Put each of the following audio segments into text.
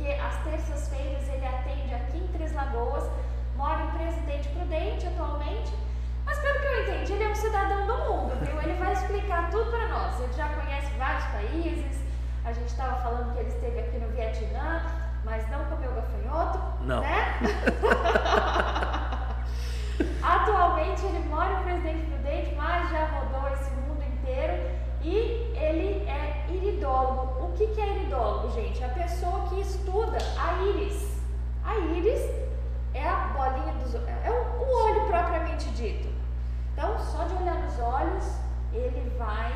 porque às terças-feiras ele atende aqui em Três Lagoas, mora em Presidente Prudente atualmente, mas pelo que eu entendi, ele é um cidadão do mundo, viu? Ele vai explicar tudo para nós. Ele já conhece vários países, a gente estava falando que ele esteve aqui no Vietnã, mas não comeu gafanhoto, Não. né? Atualmente ele mora em Presidente Prudente, mas já rodou esse mundo inteiro e ele é iridólogo. O que, que é iridólogo, gente? É a pessoa que estuda a íris. A íris é a bolinha dos é o, olho propriamente dito. Então, só de olhar nos olhos, ele vai,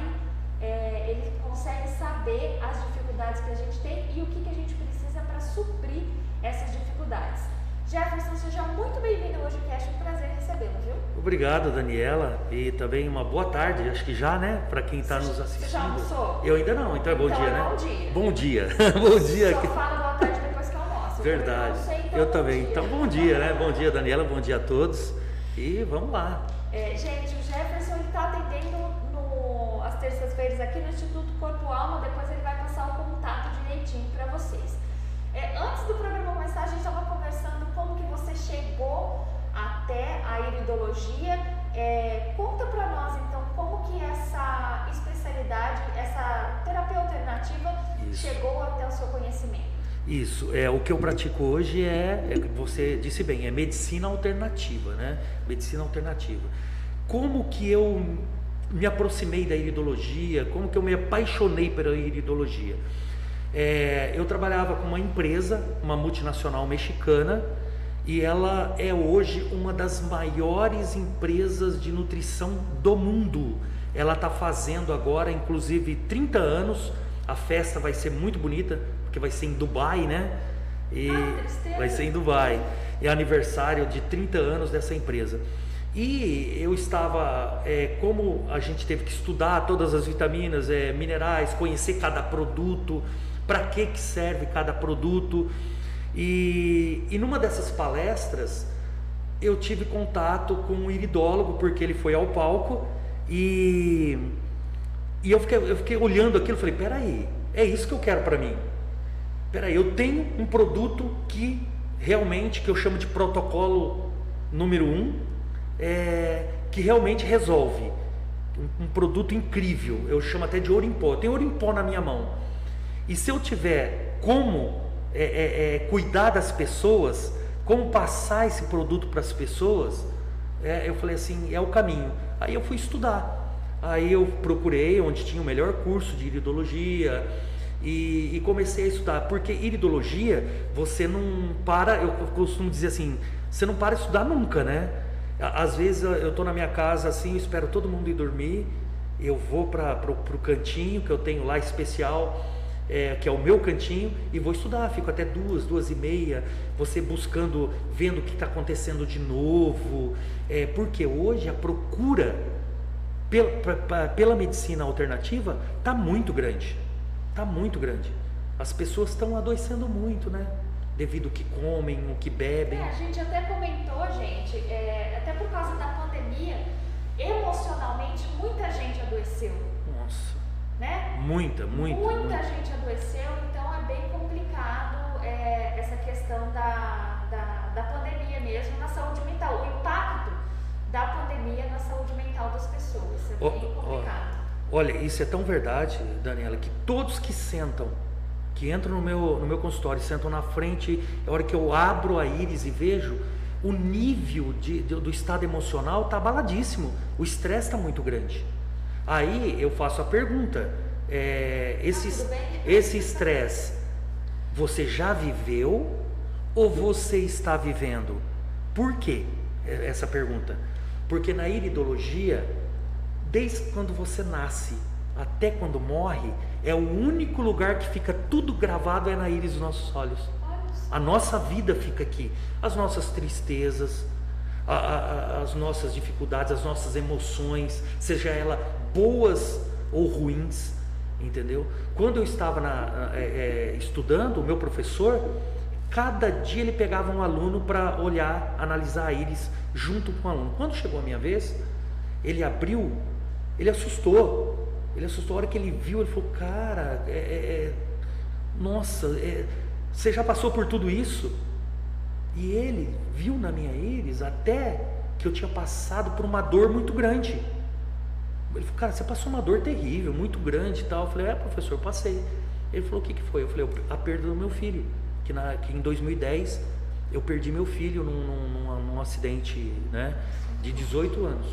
é, ele consegue saber as dificuldades que a gente tem e o que, que a gente precisa para suprir essas dificuldades. Jefferson, seja muito bem-vindo ao podcast, um prazer recebê-lo, viu? Obrigado, Daniela, e também uma boa tarde, acho que já, né, para quem está Você- nos você assistindo. já almoçou? Eu ainda não, então é bom Então dia, é né? bom dia. Bom dia. bom dia. Só fala boa tarde depois que almoça. Verdade. Eu, almocei, então Eu também. dia. Então, bom dia, né? Bom dia, Daniela, bom dia a todos. E vamos lá. É, gente, o Jefferson está atendendo no, às terças-feiras aqui no Instituto Corpo Alma, depois ele vai passar o contato direitinho para vocês. É, antes do programa começar, a gente estava conversando como que você chegou até a iridologia. É, conta para nós então como que essa especialidade, essa terapia alternativa Isso. chegou até o seu conhecimento. Isso, é o que eu pratico hoje é, é você disse bem, é medicina alternativa, né? Medicina alternativa. Como que eu me aproximei da iridologia? Como que eu me apaixonei pela iridologia? É, eu trabalhava com uma empresa, uma multinacional mexicana, e ela é hoje uma das maiores empresas de nutrição do mundo. Ela está fazendo agora, inclusive, 30 anos. A festa vai ser muito bonita, porque vai ser em Dubai, né? E Ah, vai ser em Dubai. É aniversário de 30 anos dessa empresa. E eu estava, é, como a gente teve que estudar todas as vitaminas, é, minerais, conhecer cada produto, para que, que serve cada produto. E, e numa dessas palestras, eu tive contato com um iridólogo, porque ele foi ao palco e, e eu, fiquei, eu fiquei olhando aquilo e falei: peraí, é isso que eu quero para mim. Peraí, eu tenho um produto que realmente, que eu chamo de protocolo número um, é, que realmente resolve. Um, um produto incrível, eu chamo até de ouro em pó. Eu tenho ouro em pó na minha mão. E se eu tiver como é, é, é, cuidar das pessoas, como passar esse produto para as pessoas, é, eu falei assim, é o caminho. Aí eu fui estudar. Aí eu procurei onde tinha o melhor curso de iridologia e, e comecei a estudar. Porque iridologia, você não para, eu costumo dizer assim, você não para de estudar nunca, né? Às vezes eu estou na minha casa assim, eu espero todo mundo ir dormir, eu vou para o cantinho que eu tenho lá especial, é, que é o meu cantinho, e vou estudar. Fico até duas, duas e meia, você buscando, vendo o que está acontecendo de novo. É, porque hoje a procura pela, pra- pela medicina alternativa está muito grande. Está muito grande. As pessoas estão adoecendo muito, né? Devido ao que comem, o que bebem. É, a gente até comentou, gente, é, até por causa da pandemia, emocionalmente muita gente adoeceu, Nossa, né? muita, muita. Muita muita. gente adoeceu, então é bem complicado é, essa questão da, da, da pandemia mesmo na saúde mental, o impacto da pandemia na saúde mental das pessoas. É Ó, bem complicado. Olha, isso é tão verdade, Daniela, que todos que sentam, que entram no meu, no meu consultório, sentam na frente, a hora que eu abro a íris e vejo, o nível de, de- do estado emocional está abaladíssimo, o estresse está muito grande. Aí eu faço a pergunta: é, esse bem? esse estresse você já viveu ou você está vivendo? Por quê? É, Essa pergunta. Porque na iridologia, desde quando você nasce até quando morre, é o único lugar que fica tudo gravado é na íris dos nossos olhos. A nossa vida fica aqui, as nossas tristezas, a- a- as nossas dificuldades, as nossas emoções, seja ela boas ou ruins, entendeu? Quando eu estava na- é, é, estudando, o meu professor, Cada dia ele pegava um aluno para olhar, analisar íris junto com o aluno. Quando chegou a minha vez, ele abriu, ele assustou. Ele assustou a hora que ele viu, ele falou, cara, é, é, é nossa, é, você já passou por tudo isso? E ele viu na minha íris até que eu tinha passado por uma dor muito grande. Ele falou, cara, você passou uma dor terrível, muito grande e tal. Eu falei, é, professor, passei. Ele falou, o que, que foi? Eu falei, a perda do meu filho. Que, na, que em 2010 eu perdi meu filho num, num, num acidente né, de 18 anos.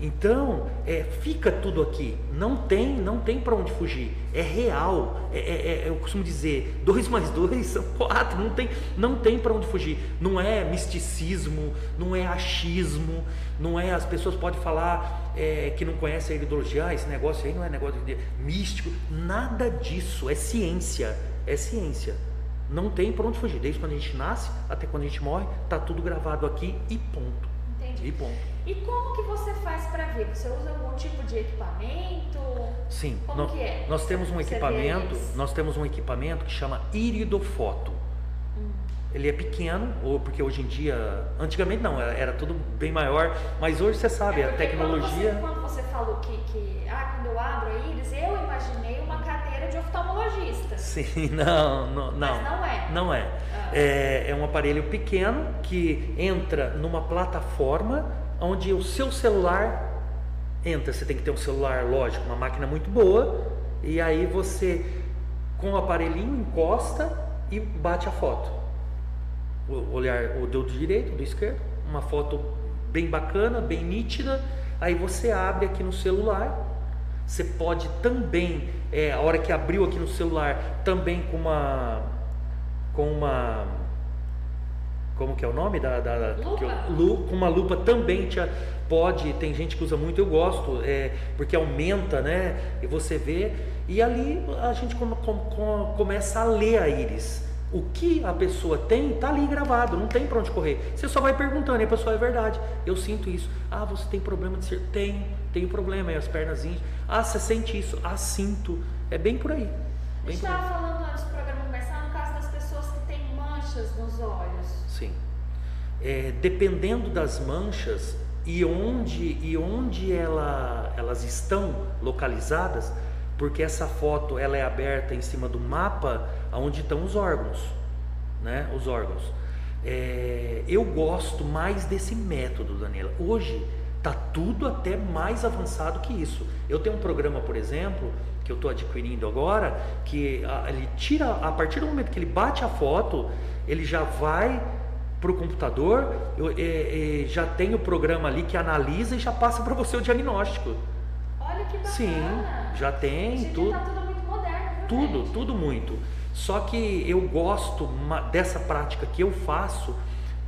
Então, é, fica tudo aqui. Não tem, não tem para onde fugir. É real. É, é, é eu costumo dizer, dois mais dois são quatro. Não tem, não tem para onde fugir. Não é misticismo, não é achismo, não é. As pessoas podem falar é, que não conhecem a ideologia. Ah, esse negócio aí não é negócio de místico. Nada disso. É ciência. É ciência. Não tem para onde fugir. Desde quando a gente nasce até quando a gente morre, tá tudo gravado aqui e ponto. Entendi. E ponto. E como que você faz para ver? Você usa algum tipo de equipamento? Sim. Como no, que é? Nós temos um Você equipamento, nós temos um equipamento que chama iridofoto. Ele é pequeno, ou porque hoje em dia, antigamente não, era, era tudo bem maior, mas hoje você sabe, É a tecnologia. Quando você, quando você falou que, que, ah, quando eu abro a íris, eu imaginei uma cadeira de oftalmologista. Sim, não, não, não. Mas não é. Não é. Ah. é. É um aparelho pequeno que entra numa plataforma onde o seu celular entra. Você tem que ter um celular, lógico, uma máquina muito boa, e aí você, com o aparelhinho, encosta e bate a foto. O olhar o dedo direito, o do esquerdo, uma foto bem bacana, bem nítida. Aí você abre aqui no celular. Você pode também, é, a hora que abriu aqui no celular, também com uma com uma como que é o nome da, da, da Lupa? eu- lu- com uma lupa também te, pode tem gente que usa muito eu gosto é, porque aumenta né e você vê e ali a gente come- com- com- começa a ler a íris o que a pessoa tem está ali gravado não tem para onde correr. Você só vai perguntando e a pessoa é verdade eu sinto isso. Ah você tem problema de ser tem tenho problema. Aí as pernas incham. ah você sente isso? Ah sinto. É bem por aí. A bem gente por aí. estava falando antes do programa começar no caso das pessoas que têm manchas nos olhos. Sim. É, dependendo das manchas e onde, e onde ela, elas estão localizadas, porque essa foto ela é aberta em cima do mapa onde estão os órgãos, né? Os órgãos. É, eu gosto mais desse método, Daniela. Hoje tá tudo até mais avançado que isso. Eu tenho um programa, por exemplo, que eu estou adquirindo agora, que ele tira a partir do momento que ele bate a foto, ele já vai para o computador, eu, é, é, já tem o programa ali que analisa e já passa para você o diagnóstico. Olha que bacana. Sim, já Hoje tem em dia tudo. tá tudo muito moderno, Tudo, gente? tudo muito. Só que eu gosto dessa prática que eu faço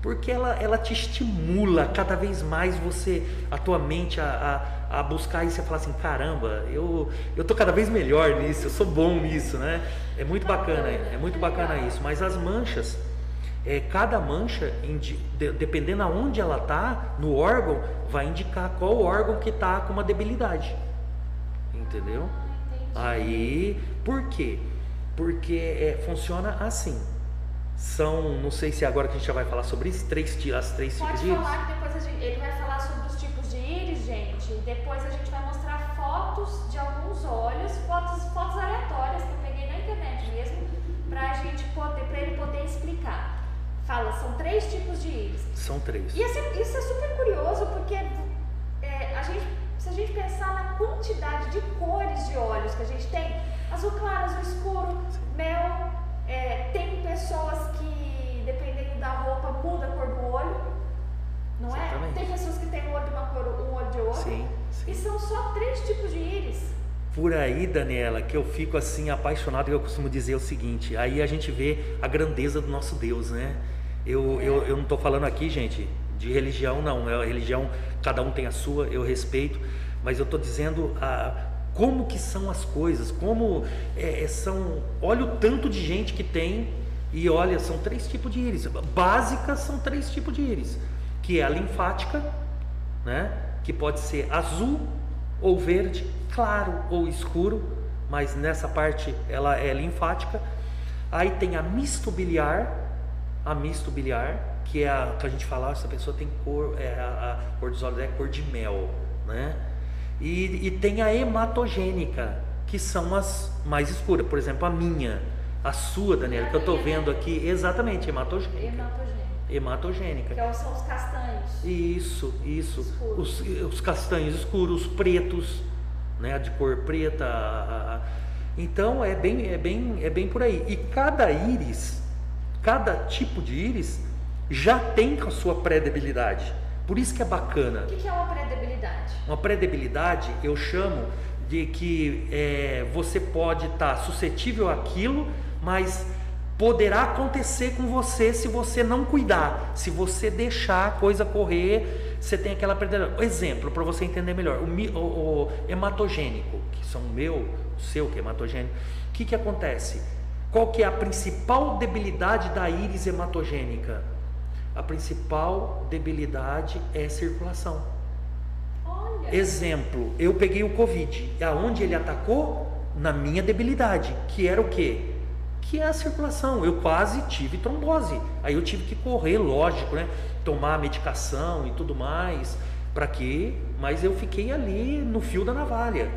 porque ela, ela te estimula cada vez mais você, a tua mente a, a, a buscar isso e a falar assim, caramba, eu, eu tô cada vez melhor nisso, eu sou bom nisso, né? É muito bacana, é muito bacana isso. Mas as manchas, é, cada mancha, dependendo aonde ela tá no órgão, vai indicar qual órgão que tá com uma debilidade. Entendeu? Aí, por quê? Porque é, funciona assim. São, não sei se é agora que a gente já vai falar sobre isso, três, as três tipos Pode de íris. falar que depois a gente, ele vai falar sobre os tipos de íris, gente. Depois a gente vai mostrar fotos de alguns olhos, fotos, fotos aleatórias que eu peguei na internet mesmo, pra gente poder, pra ele poder explicar. Fala, são três tipos de íris. São três. E assim, isso é super curioso porque é, a gente, se a gente pensar na quantidade de cores de olhos que a gente tem, azul claro, azul escuro, mel, é, tem pessoas que, dependendo da roupa, muda a cor do olho, não é? Exatamente. Tem pessoas que têm um olho de uma cor, um olho de outra. Sim, sim. E são só três tipos de íris. Por aí, Daniela, que eu fico assim apaixonado, que eu costumo dizer o seguinte, aí a gente vê a grandeza do nosso Deus, né? Eu, eu, eu não estou falando aqui, gente, de religião, não. É a religião, cada um tem a sua, eu respeito, mas eu estou dizendo a, como que são as coisas, como é, é, são. Olha o tanto de gente que tem, e olha, são três tipos de íris. Básicas são três tipos de íris, que é a linfática, né? Que pode ser azul ou verde, claro ou escuro, mas nessa parte ela é linfática. Aí tem a misto biliar, a misto biliar, que é a que a gente fala, essa pessoa tem cor, é, a, a cor dos olhos é cor de mel, né? E, e tem a hematogênica, que são as mais escuras. Por exemplo, a minha, a sua, Daniela, que eu estou vendo aqui, exatamente, hematogênica. Hematogênica. Hematogênica. Que são os castanhos. Isso, isso. Os, os, castanhos escuros, os pretos, né, de cor preta. A, a, então é bem, é, bem, é bem por aí. E cada íris, cada tipo de íris, já tem a sua pré-debilidade. Por isso que é bacana. O que é uma pré-debilidade? Uma pré-debilidade eu chamo de que é, você pode estar tá suscetível àquilo, mas poderá acontecer com você se você não cuidar, se você deixar a coisa correr, você tem aquela pré-debilidade. Exemplo, para você entender melhor, o, o, o hematogênico, que são o meu, o seu, que é hematogênico, o que, que acontece? Qual que é a principal debilidade da íris hematogênica? A principal debilidade é circulação. Exemplo, eu peguei o Covid. Aonde ele atacou? Na minha debilidade, que era o quê? Que é a circulação. Eu quase tive trombose. Aí eu tive que correr, lógico, né? Tomar medicação e tudo mais. Para quê? Mas eu fiquei ali no fio da navalha.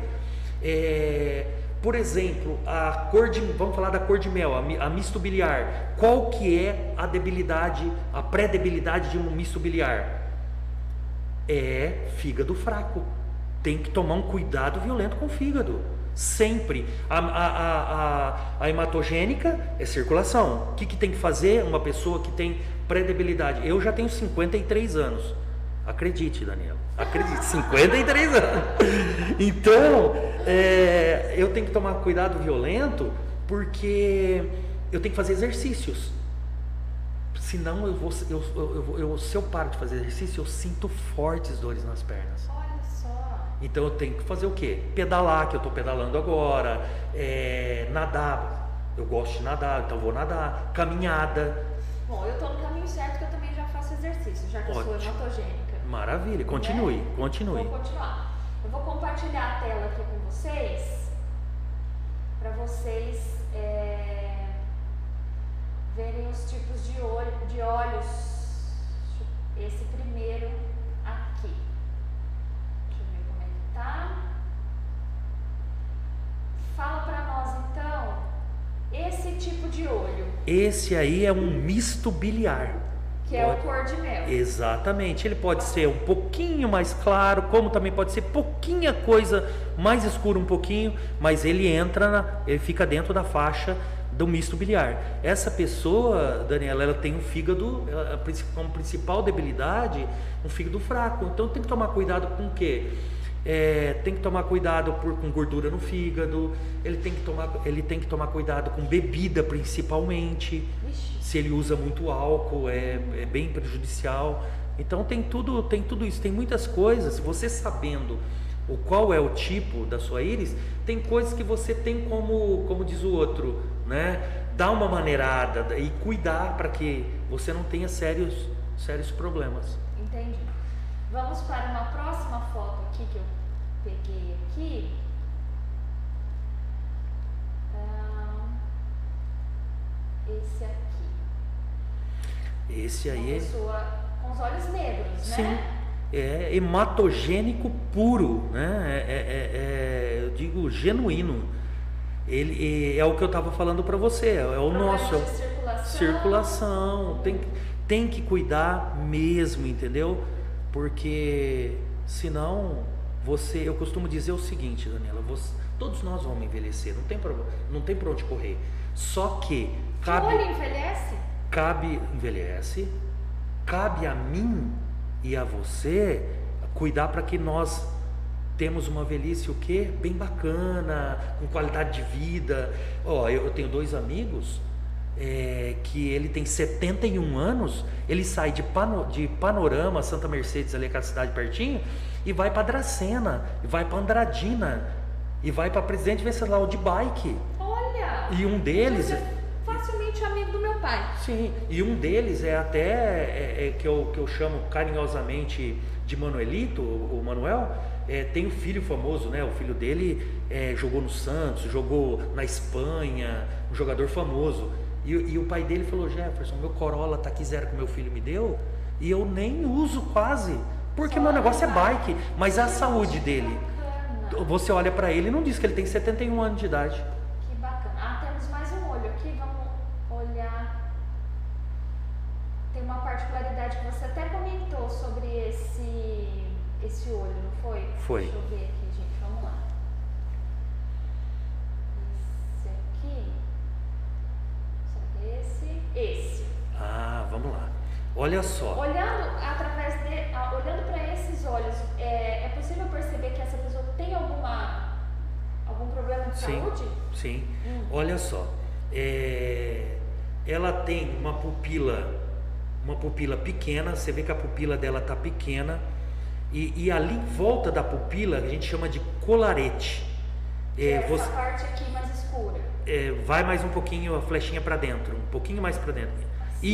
É, por exemplo, a cor de, vamos falar da cor de mel, a, a misto biliar. Qual que é a debilidade, a pré-debilidade de um misto biliar? É fígado fraco. Tem que tomar um cuidado violento com o fígado. Sempre. A, a, a, a hematogênica é circulação. O que, que tem que fazer uma pessoa que tem pré-debilidade? Eu já tenho 53 anos. Acredite, Daniel. Acredite, 53 anos. Então, é, eu tenho que tomar cuidado violento porque eu tenho que fazer exercícios. Senão, eu vou, eu, eu, eu, se eu paro de fazer exercício, eu sinto fortes dores nas pernas. Olha só. Então, eu tenho que fazer o quê? Pedalar, que eu estou pedalando agora. É, nadar. Eu gosto de nadar, então vou nadar. Caminhada. Bom, eu estou no caminho certo que eu também já faço exercício, já que Ótimo. eu sou hematogênica. Maravilha, continue, né? continue. Vou continuar. Eu vou compartilhar a tela aqui com vocês, para vocês é, verem os tipos de, olho, de olhos. Esse primeiro aqui. Deixa eu ver como é que tá. Fala para nós então esse tipo de olho. Esse aí é um misto biliar. Que é o cor de mel. Exatamente. Ele pode ser um pouquinho mais claro, como também pode ser pouquinha coisa mais escura um pouquinho, mas ele entra, na, ele fica dentro da faixa do misto biliar. Essa pessoa, Daniela, ela tem um fígado, ela, como principal debilidade, um fígado fraco. Então tem que tomar cuidado com o quê? É, tem que tomar cuidado por, com gordura no fígado, ele tem, que tomar, ele tem que tomar cuidado com bebida principalmente. Se ele usa muito álcool, é, é bem prejudicial. Então tem tudo, tem tudo isso, tem muitas coisas. Você sabendo o qual é o tipo da sua íris, tem coisas que você tem como, como diz o outro, né? Dar uma maneirada e cuidar para que você não tenha sérios, sérios problemas. Entendi. Vamos para uma próxima foto aqui que eu peguei aqui. Ah, esse aqui. Esse aí uma pessoa com os olhos negros, Sim. né? É hematogênico puro, né? É, é, é, é eu digo genuíno. Ele é, o que eu estava falando para você, é o nosso. De circulação. circulação. Tem, tem que cuidar mesmo, entendeu? porque senão você, eu costumo dizer o seguinte, Daniela, você, todos nós vamos envelhecer, não tem para não tem para onde correr. Só que cabe o olho envelhece? Cabe envelhece, cabe a mim e a você cuidar para que nós temos uma velhice o quê? Bem bacana, com qualidade de vida. Ó, eu, eu tenho dois amigos é, que ele tem 71 anos, ele sai de, pano, de Panorama, Santa Mercedes, ali aquela cidade pertinho, e vai para Dracena, e vai para Andradina, e vai para Presidente Venceslau de bike. Olha! E um deles. É facilmente amigo do meu pai. Sim, e um deles é até é, é, que, eu, que eu chamo carinhosamente de Manuelito, o Manuel, é, tem o filho famoso, né? O filho dele é, jogou no Santos, jogou na Espanha, um jogador famoso. E, e o pai dele falou: Jefferson, meu Corolla tá aqui zero que meu filho me deu e eu nem uso quase, porque meu negócio é bike, mas a saúde dele. Você olha para ele e não diz que ele tem 71 anos de idade. Que bacana. Ah, temos mais um olho aqui, vamos olhar. Tem uma particularidade que você até comentou sobre esse, esse olho, não foi? Foi. Deixa eu ver aqui, gente, vamos lá. Esse aqui. Será que é esse? Esse. Ah, vamos lá. Olha só. Olhando através de, ah, olhando para esses olhos, é, é possível perceber que essa pessoa tem alguma algum problema de Sim, saúde? sim. Hum. Olha só. É, ela tem uma pupila, uma pupila pequena. Você vê que a pupila dela tá pequena e, e ali em volta da pupila a gente chama de colarete. É, Essa você- parte aqui mais escura. é, vai mais um pouquinho a flechinha para dentro, um pouquinho mais para dentro. Assim,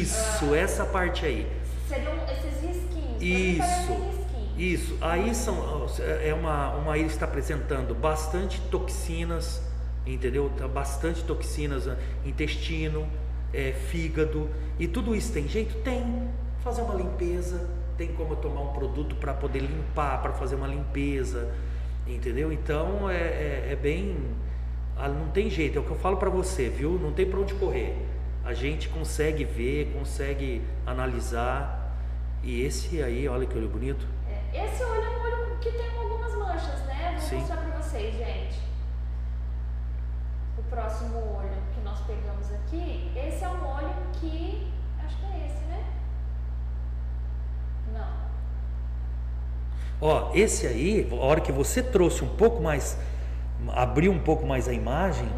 Isso, essa parte aí. Seriam esses risquinhos. Isso, risquinhos. isso. Aí são é uma uma íris está apresentando bastante toxinas, entendeu? Tá bastante toxinas, ah, intestino, é, fígado e tudo isso tem jeito? Tem. Fazer uma limpeza, tem como tomar um produto para poder limpar, para fazer uma limpeza, entendeu? Então é, é, é bem, ah, não tem jeito. É o que eu falo para você, viu? Não tem para onde correr. A gente consegue ver, consegue analisar. E esse aí, olha que olho bonito. É, Esse olho é um olho que tem algumas manchas, né? Vou Sim. mostrar pra vocês, gente. O próximo olho que nós pegamos aqui, esse é um olho que. Acho que é esse, né? Não. Ó, esse aí, a hora que você trouxe um pouco mais, abriu um pouco mais a imagem,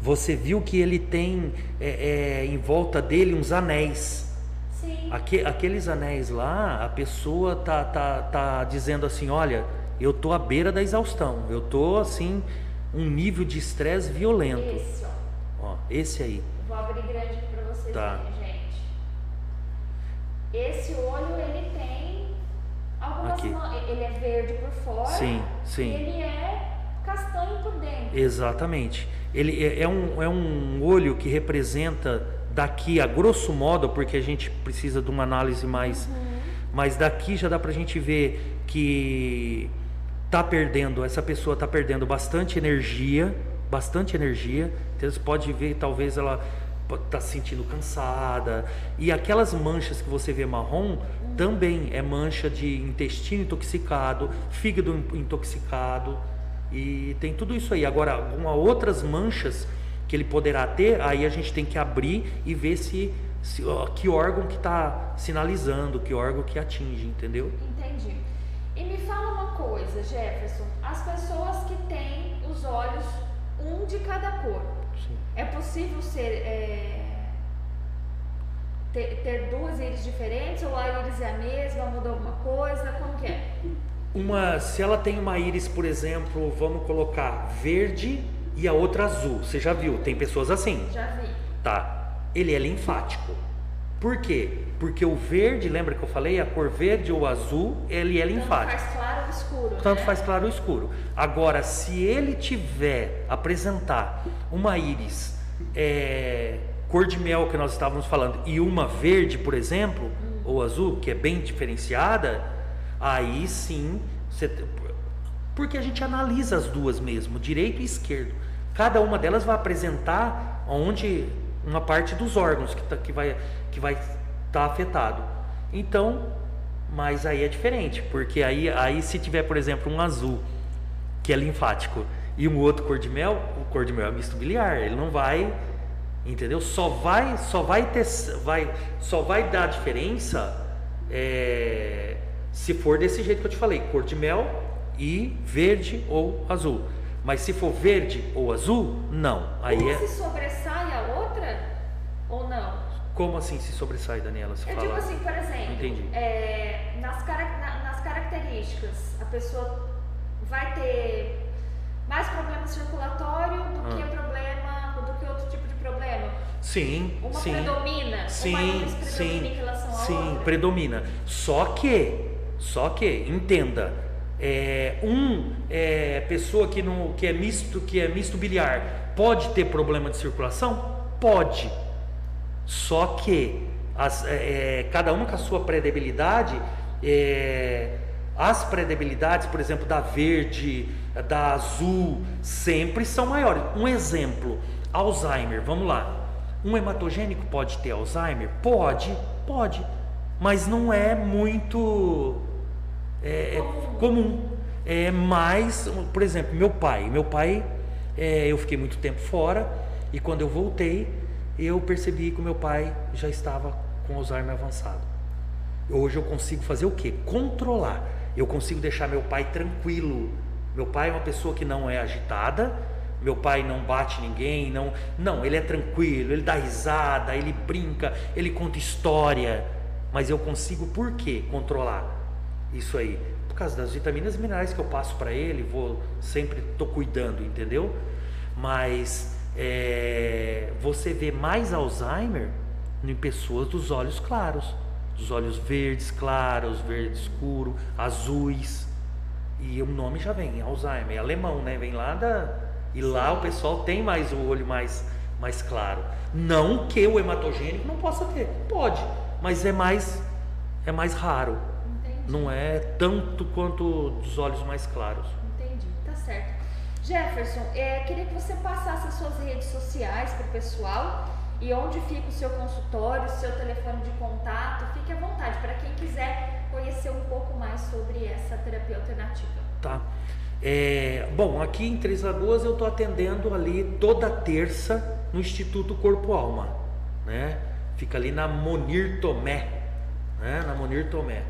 você viu que ele tem é, é, em volta dele uns anéis. Sim. Aque- aqueles anéis lá, a pessoa tá, tá, tá dizendo assim, olha, eu tô à beira da exaustão, eu tô assim, um nível de estresse violento. Esse, ó. Ó, esse aí. Vou abrir grande aqui pra vocês Tá. verem, gente. Esse olho, ele tem algumas Aqui. Ele é verde por fora. Sim, E sim. ele é castanho por dentro. Exatamente. Ele é, é um, é um olho que representa daqui a grosso modo, porque a gente precisa de uma análise mais. Mas daqui já dá pra gente ver que tá perdendo, essa pessoa tá perdendo bastante energia, bastante energia. Então você pode ver, talvez ela tá se sentindo cansada. E aquelas manchas que você vê marrom também é mancha de intestino intoxicado, fígado in- intoxicado. E tem tudo isso aí. Agora, algumas outras manchas que ele poderá ter, aí a gente tem que abrir e ver se, se ó, que órgão que está sinalizando, que órgão que atinge, entendeu? Entendi. E me fala uma coisa, Jefferson. As pessoas que têm os olhos um de cada cor. É possível ser é, ter, ter duas íris diferentes ou a íris é a mesma, muda alguma coisa? Como que é? Uma, se ela tem uma íris, por exemplo, vamos colocar verde e a outra azul. Você já viu? Tem pessoas assim. Já vi. Tá. Ele é linfático. Por quê? Porque o verde, lembra que eu falei? A cor verde ou azul, ele é Tanto linfático. faz claro ou escuro, Tanto né? faz claro ou escuro. Agora, se ele tiver apresentar uma íris é, cor de mel que nós estávamos falando e uma verde, por exemplo, ou azul, que é bem diferenciada, aí sim você, porque a gente analisa as duas mesmo, direito e esquerdo. Cada uma delas vai apresentar onde uma parte dos órgãos que, tá, que vai que vai estar afetado. Então, mas aí é diferente, porque aí, aí se tiver, por exemplo, um azul que é linfático e um outro cor de mel, o cor de mel é misto biliar, ele não vai, entendeu? Só vai, só vai ter, vai, só vai dar diferença é, se for desse jeito que eu te falei, cor de mel e verde ou azul. Mas se for verde ou azul, não. Aí Uma é se sobressai a outra ou não? Como assim se sobressai, Daniela? Se Eu fala. digo assim, por exemplo, Entendi. é, nas, na- nas características, a pessoa vai ter mais problema circulatório do Ah. que problema, do que outro tipo de problema. Sim, Uma sim. predomina, uma Sim, íris predomina sim, em relação à sim, outra. predomina. Só que, só que, entenda, É, um é, pessoa que, não, que é misto, que é misto biliar, pode ter problema de circulação? Pode. Só que as, é, é cada uma com a sua pré-debilidade, é, as pré-debilidades, por exemplo, da verde, da azul, sempre são maiores. Um exemplo, Alzheimer, vamos lá. Um hematogênico pode ter Alzheimer? Pode, pode, mas não é muito é, é comum. É mais, por exemplo, meu pai. Meu pai, é, eu fiquei muito tempo fora e quando eu voltei, eu percebi que o meu pai já estava com Alzheimer avançado. Hoje eu consigo fazer o quê? Controlar. Eu consigo deixar meu pai tranquilo. Meu pai é uma pessoa que não é agitada, meu pai não bate ninguém, não, não, ele é tranquilo, ele dá risada, ele brinca, ele conta história, mas eu consigo por quê? Controlar isso aí. Por causa das vitaminas e minerais que eu passo para ele, vou sempre tô cuidando, entendeu? Mas é, você vê mais Alzheimer em pessoas dos olhos claros, dos olhos verdes claros, verde escuro, azuis. E o nome já vem, Alzheimer, é alemão, né? Vem lá da. E lá o pessoal tem mais o olho mais, mais claro. Não que o hematogênico não possa ter, pode, mas é mais, é mais raro. Não é tanto quanto dos olhos mais claros. Jefferson, é, queria que você passasse as suas redes sociais para o pessoal e onde fica o seu consultório, o seu telefone de contato. Fique à vontade para quem quiser conhecer um pouco mais sobre essa terapia alternativa. Tá. É, bom, aqui em Três Lagoas eu estou atendendo ali toda terça no Instituto Corpo Alma, né? Fica ali na Monir Tomé, né? Na Monir Tomé.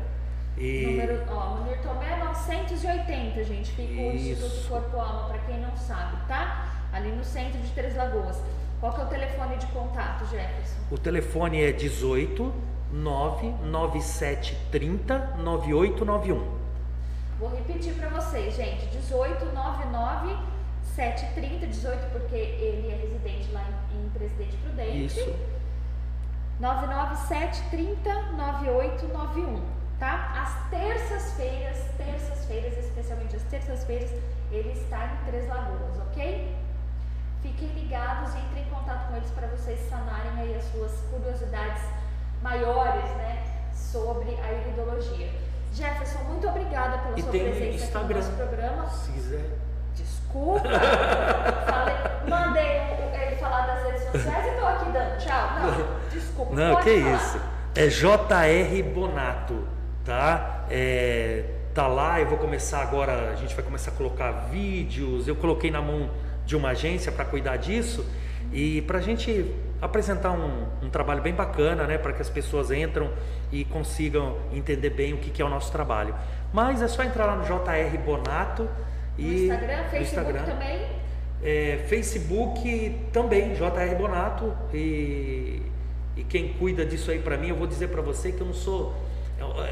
E... Número, ó, Munir Tomé 980, gente. Fica Isso. o Instituto Corpo Alma, para quem não sabe, tá? Ali no centro de Três Lagoas. Qual que é o telefone de contato, Jefferson? O telefone é 18 99730 9891. Vou repetir para vocês, gente. 18 99 730, 18 porque ele é residente lá em, em Presidente Prudente. Isso. 99730 9891 tá? Às terças-feiras, terças-feiras, especialmente as terças-feiras, ele está em Três Lagoas, ok? Fiquem ligados e entrem em contato com eles para vocês sanarem aí as suas curiosidades maiores, né, sobre a iridologia. Jefferson, muito obrigada pela e sua presença Instagram, aqui no nosso programa. Se quiser. Desculpa. Falei, mandei ele falar das redes sociais e estou aqui dando tchau. Não, desculpa. Não, que falar. isso. É JR Bonato tá? É, tá lá, eu vou começar agora, a gente vai começar a colocar vídeos. Eu coloquei na mão de uma agência para cuidar disso e para a gente apresentar um, um, trabalho bem bacana, né, para que as pessoas entram e consigam entender bem o que, que, é o nosso trabalho. Mas é só entrar lá no JR Bonato e no Instagram, Facebook Instagram, também. É, Facebook também JR Bonato e, e quem cuida disso aí para mim, eu vou dizer para você que eu não sou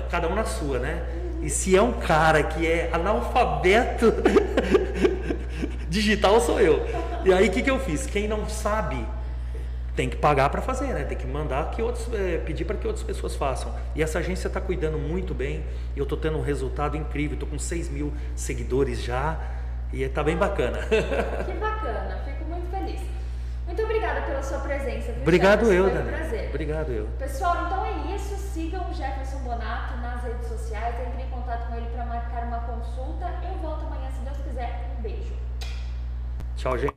cada um na sua, né? E se é um cara que é analfabeto digital, sou eu. E aí o que, que eu fiz? Quem não sabe tem que pagar para fazer, né? Tem que mandar que outros, é, pedir para que outras pessoas façam. E essa agência está cuidando muito bem. Eu estou tendo um resultado incrível. Estou com 6 mil seguidores já e está bem bacana. Que bacana. Fico. Muito obrigada pela sua presença. Viu, Obrigado eu, Dani. Um prazer. Obrigado eu. Pessoal, então é isso. Sigam o Jefferson Bonato nas redes sociais. Entre em contato com ele para marcar uma consulta. Eu volto amanhã, se Deus quiser. Um beijo. Tchau, gente.